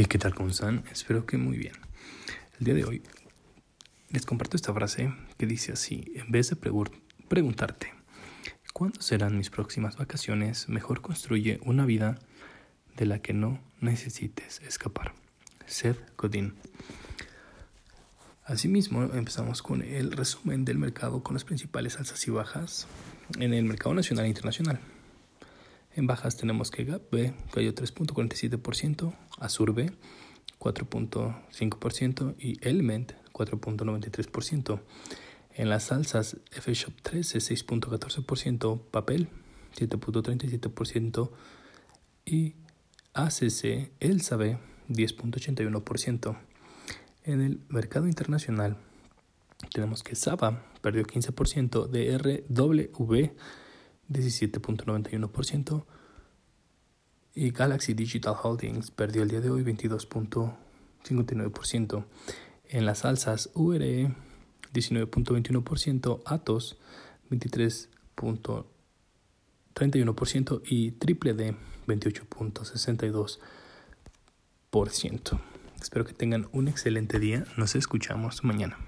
Hey, ¿qué tal? ¿Cómo están? Espero que muy bien. El día de hoy les comparto esta frase que dice así, en vez de preguntarte, ¿cuándo serán mis próximas vacaciones? Mejor construye una vida de la que no necesites escapar. Seth Godin. Asimismo, empezamos con el resumen del mercado con las principales alzas y bajas en el mercado nacional e internacional. En bajas tenemos que Gap B cayó 3.47%, Azur B 4.5% y Element 4.93%. En las salsas F-Shop 13 6.14%, Papel 7.37% y ACC Elsa B 10.81%. En el mercado internacional tenemos que Saba perdió 15%, DRW 17.91% y Galaxy Digital Holdings perdió el día de hoy 22.59%. En las alzas URE 19.21%, Atos 23.31% y Triple D 28.62%. Espero que tengan un excelente día. Nos escuchamos mañana.